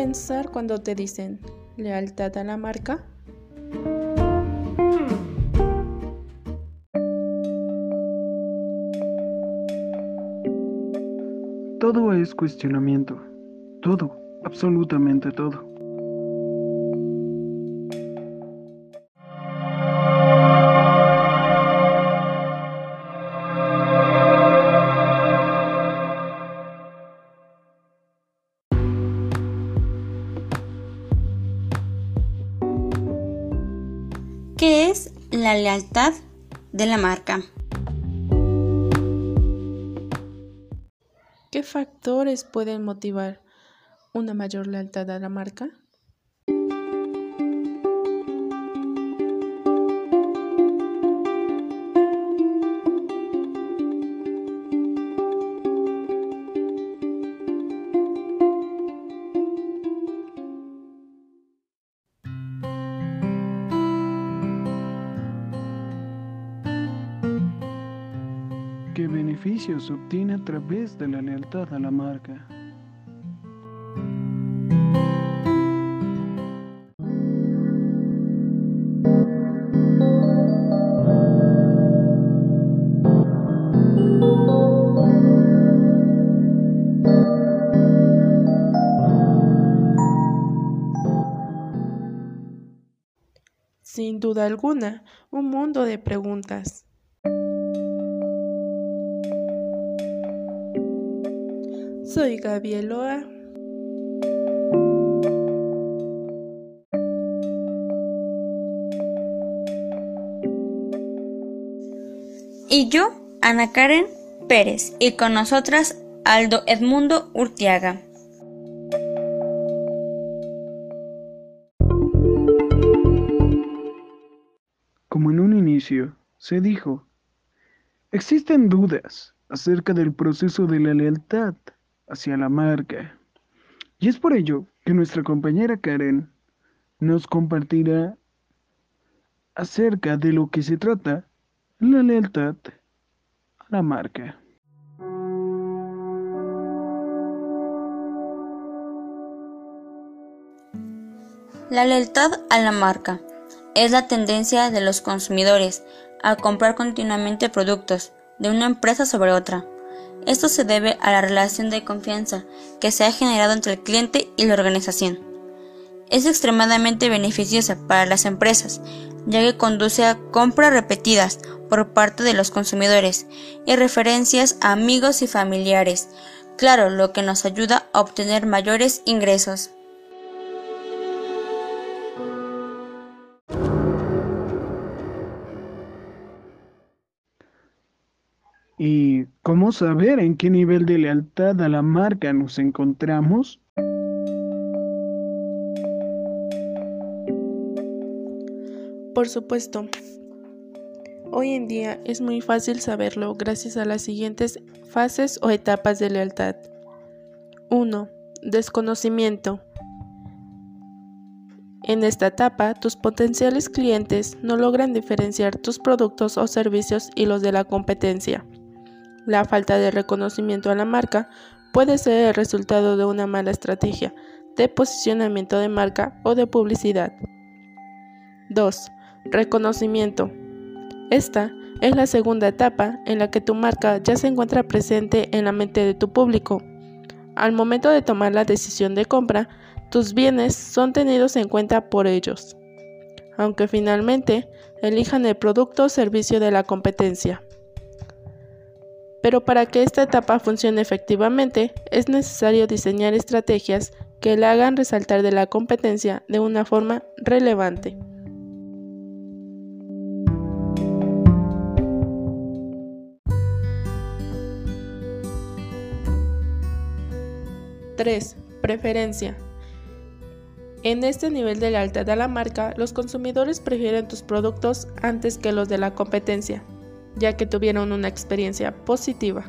pensar cuando te dicen lealtad a la marca? Todo es cuestionamiento. Todo, absolutamente todo. ¿Qué es la lealtad de la marca? ¿Qué factores pueden motivar una mayor lealtad a la marca? Beneficios obtiene a través de la lealtad a la marca? Sin duda alguna, un mundo de preguntas. Soy Gaby Eloa. Y yo, Ana Karen Pérez, y con nosotras Aldo Edmundo Urtiaga. Como en un inicio se dijo, existen dudas acerca del proceso de la lealtad hacia la marca. Y es por ello que nuestra compañera Karen nos compartirá acerca de lo que se trata la lealtad a la marca. La lealtad a la marca es la tendencia de los consumidores a comprar continuamente productos de una empresa sobre otra. Esto se debe a la relación de confianza que se ha generado entre el cliente y la organización. Es extremadamente beneficiosa para las empresas, ya que conduce a compras repetidas por parte de los consumidores y referencias a amigos y familiares, claro, lo que nos ayuda a obtener mayores ingresos. ¿Y cómo saber en qué nivel de lealtad a la marca nos encontramos? Por supuesto. Hoy en día es muy fácil saberlo gracias a las siguientes fases o etapas de lealtad. 1. Desconocimiento. En esta etapa, tus potenciales clientes no logran diferenciar tus productos o servicios y los de la competencia. La falta de reconocimiento a la marca puede ser el resultado de una mala estrategia de posicionamiento de marca o de publicidad. 2. Reconocimiento. Esta es la segunda etapa en la que tu marca ya se encuentra presente en la mente de tu público. Al momento de tomar la decisión de compra, tus bienes son tenidos en cuenta por ellos, aunque finalmente elijan el producto o servicio de la competencia. Pero para que esta etapa funcione efectivamente, es necesario diseñar estrategias que la hagan resaltar de la competencia de una forma relevante. Tres, Preferencia. En este nivel de lealtad a la marca, los consumidores prefieren tus productos antes que los de la competencia, ya que tuvieron una experiencia positiva.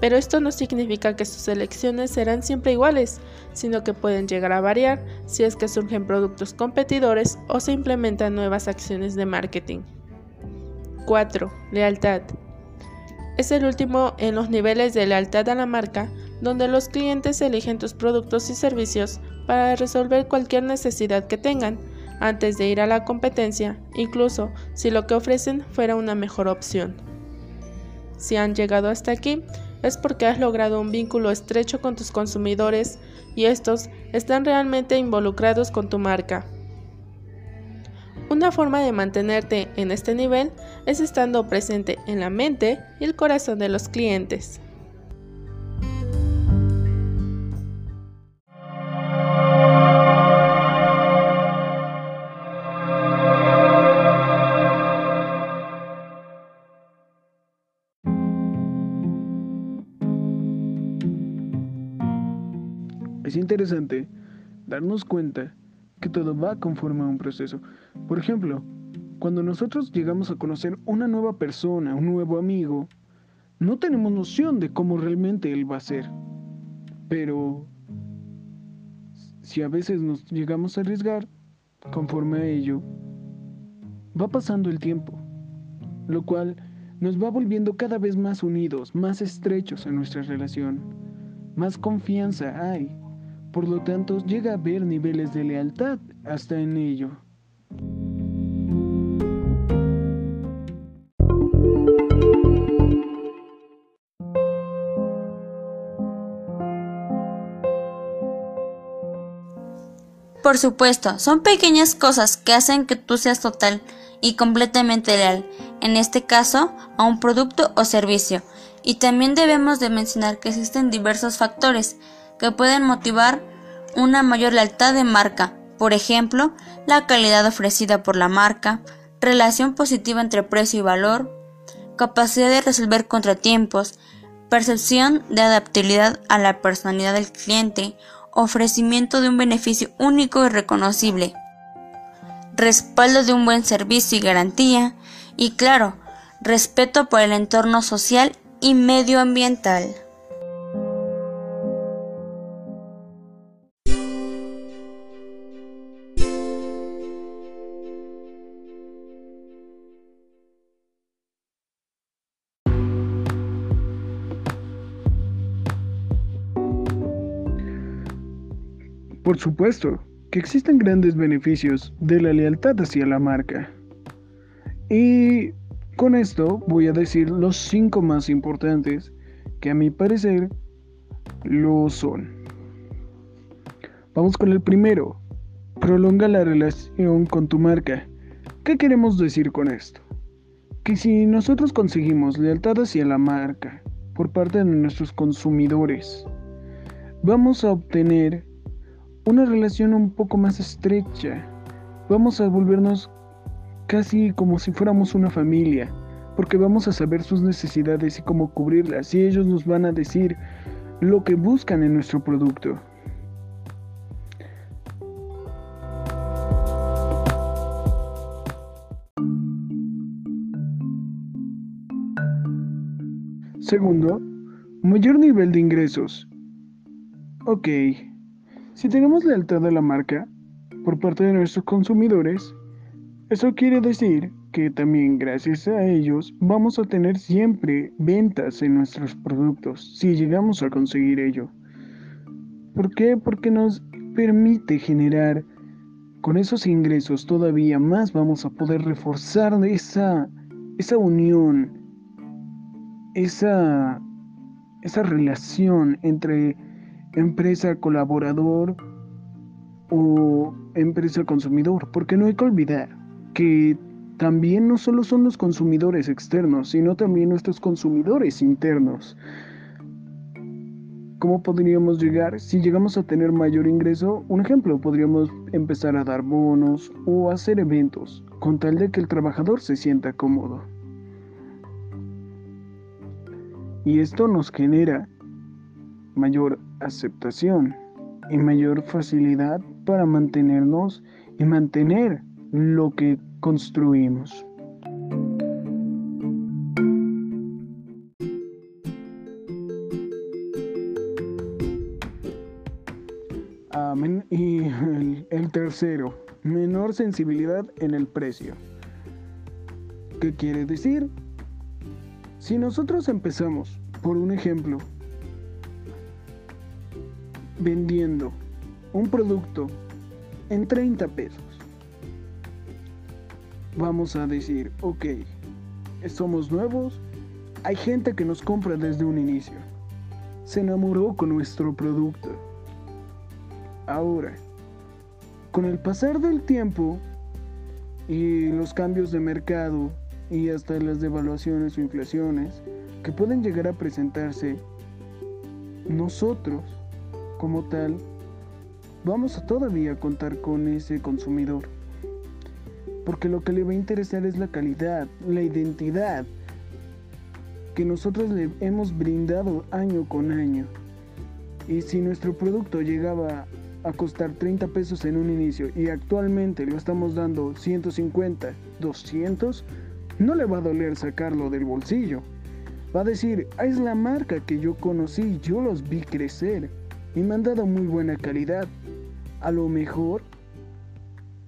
Pero esto no significa que sus elecciones serán siempre iguales, sino que pueden llegar a variar si es que surgen productos competidores o se implementan nuevas acciones de marketing. 4. Lealtad. Es el último en los niveles de lealtad a la marca donde los clientes eligen tus productos y servicios para resolver cualquier necesidad que tengan antes de ir a la competencia, incluso si lo que ofrecen fuera una mejor opción. Si han llegado hasta aquí, es porque has logrado un vínculo estrecho con tus consumidores y estos están realmente involucrados con tu marca. Una forma de mantenerte en este nivel es estando presente en la mente y el corazón de los clientes. Interesante darnos cuenta que todo va conforme a un proceso. Por ejemplo, cuando nosotros llegamos a conocer una nueva persona, un nuevo amigo, no tenemos noción de cómo realmente él va a ser. Pero si a veces nos llegamos a arriesgar, conforme a ello, va pasando el tiempo, lo cual nos va volviendo cada vez más unidos, más estrechos en nuestra relación, más confianza hay por lo tanto, llega a haber niveles de lealtad hasta en ello. Por supuesto, son pequeñas cosas que hacen que tú seas total y completamente leal, en este caso, a un producto o servicio. Y también debemos de mencionar que existen diversos factores que pueden motivar una mayor lealtad de marca, por ejemplo, la calidad ofrecida por la marca, relación positiva entre precio y valor, capacidad de resolver contratiempos, percepción de adaptabilidad a la personalidad del cliente, ofrecimiento de un beneficio único y reconocible, respaldo de un buen servicio y garantía, y claro, respeto por el entorno social y medioambiental. Por supuesto que existen grandes beneficios de la lealtad hacia la marca. Y con esto voy a decir los cinco más importantes que a mi parecer lo son. Vamos con el primero. Prolonga la relación con tu marca. ¿Qué queremos decir con esto? Que si nosotros conseguimos lealtad hacia la marca por parte de nuestros consumidores, vamos a obtener una relación un poco más estrecha. Vamos a volvernos casi como si fuéramos una familia, porque vamos a saber sus necesidades y cómo cubrirlas, y ellos nos van a decir lo que buscan en nuestro producto. Segundo, mayor nivel de ingresos. Ok, si tenemos lealtad a la marca por parte de nuestros consumidores, eso quiere decir que también gracias a ellos vamos a tener siempre ventas en nuestros productos, si llegamos a conseguir ello. ¿Por qué? Porque nos permite generar con esos ingresos todavía más vamos a poder reforzar esa, esa unión, esa, esa relación entre empresa colaborador o empresa consumidor, porque no hay que olvidar que también no solo son los consumidores externos, sino también nuestros consumidores internos. ¿Cómo podríamos llegar? Si llegamos a tener mayor ingreso, un ejemplo, podríamos empezar a dar bonos o hacer eventos, con tal de que el trabajador se sienta cómodo. Y esto nos genera mayor aceptación y mayor facilidad para mantenernos y mantener lo que construimos. Y el, el tercero, menor sensibilidad en el precio. ¿Qué quiere decir? Si nosotros empezamos, por un ejemplo, vendiendo un producto en 30 pesos. Vamos a decir, ok, somos nuevos, hay gente que nos compra desde un inicio. Se enamoró con nuestro producto. Ahora, con el pasar del tiempo y los cambios de mercado y hasta las devaluaciones o inflaciones que pueden llegar a presentarse, nosotros, como tal, vamos a todavía contar con ese consumidor. Porque lo que le va a interesar es la calidad, la identidad que nosotros le hemos brindado año con año. Y si nuestro producto llegaba a costar 30 pesos en un inicio y actualmente lo estamos dando 150, 200, no le va a doler sacarlo del bolsillo. Va a decir, es la marca que yo conocí, yo los vi crecer y me han dado muy buena calidad. A lo mejor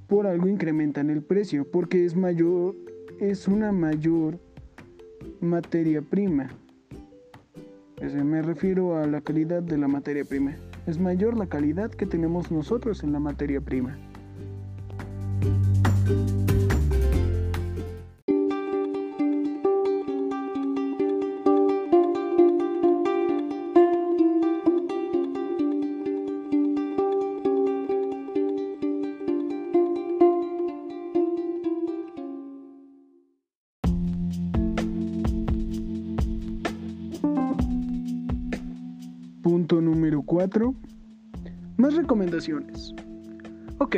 por algo incrementan el precio, porque es mayor, es una mayor materia prima. Me refiero a la calidad de la materia prima. Es mayor la calidad que tenemos nosotros en la materia prima. Punto número 4. Más recomendaciones. Ok,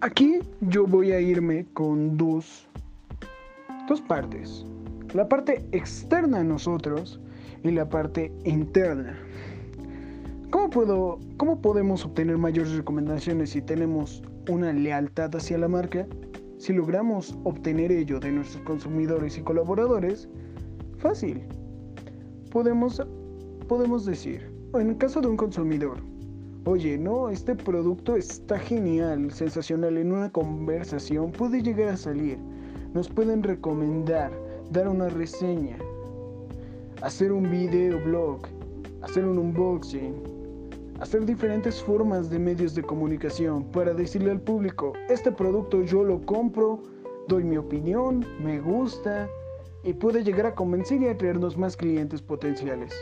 aquí yo voy a irme con dos, dos partes. La parte externa a nosotros y la parte interna. ¿Cómo, puedo, ¿Cómo podemos obtener mayores recomendaciones si tenemos una lealtad hacia la marca? Si logramos obtener ello de nuestros consumidores y colaboradores, fácil. Podemos, podemos decir, en el caso de un consumidor, oye, no, este producto está genial, sensacional, en una conversación puede llegar a salir, nos pueden recomendar, dar una reseña, hacer un video blog, hacer un unboxing, hacer diferentes formas de medios de comunicación para decirle al público, este producto yo lo compro, doy mi opinión, me gusta y puede llegar a convencer y atraernos más clientes potenciales.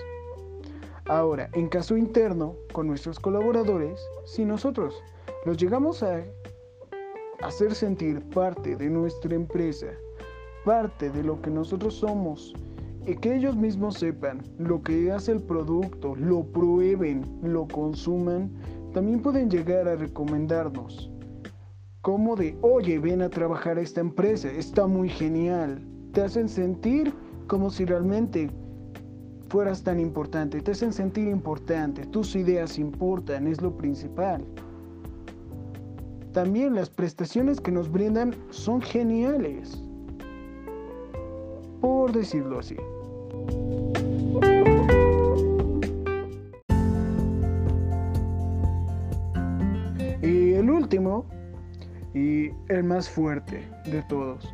Ahora, en caso interno, con nuestros colaboradores, si nosotros los llegamos a hacer sentir parte de nuestra empresa, parte de lo que nosotros somos, y que ellos mismos sepan lo que hace el producto, lo prueben, lo consuman, también pueden llegar a recomendarnos. Como de, oye, ven a trabajar a esta empresa, está muy genial. Te hacen sentir como si realmente fueras tan importante, te hacen sentir importante, tus ideas importan, es lo principal. También las prestaciones que nos brindan son geniales, por decirlo así. Y el último, y el más fuerte de todos,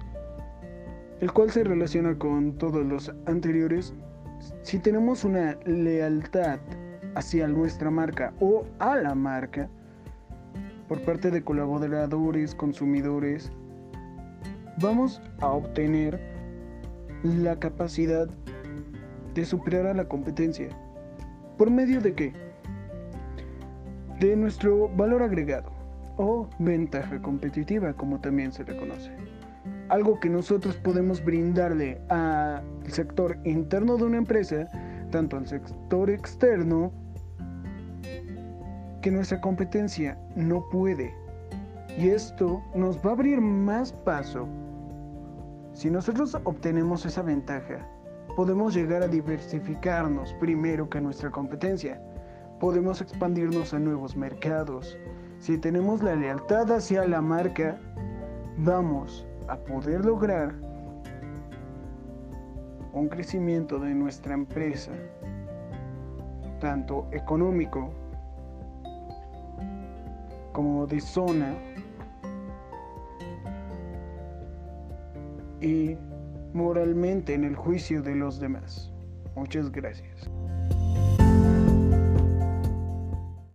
el cual se relaciona con todos los anteriores, si tenemos una lealtad hacia nuestra marca o a la marca por parte de colaboradores, consumidores, vamos a obtener la capacidad de superar a la competencia. ¿Por medio de qué? De nuestro valor agregado o ventaja competitiva, como también se le conoce algo que nosotros podemos brindarle al sector interno de una empresa, tanto al sector externo, que nuestra competencia no puede. Y esto nos va a abrir más paso. Si nosotros obtenemos esa ventaja, podemos llegar a diversificarnos primero que nuestra competencia. Podemos expandirnos a nuevos mercados. Si tenemos la lealtad hacia la marca, vamos a poder lograr un crecimiento de nuestra empresa, tanto económico como de zona y moralmente en el juicio de los demás. Muchas gracias.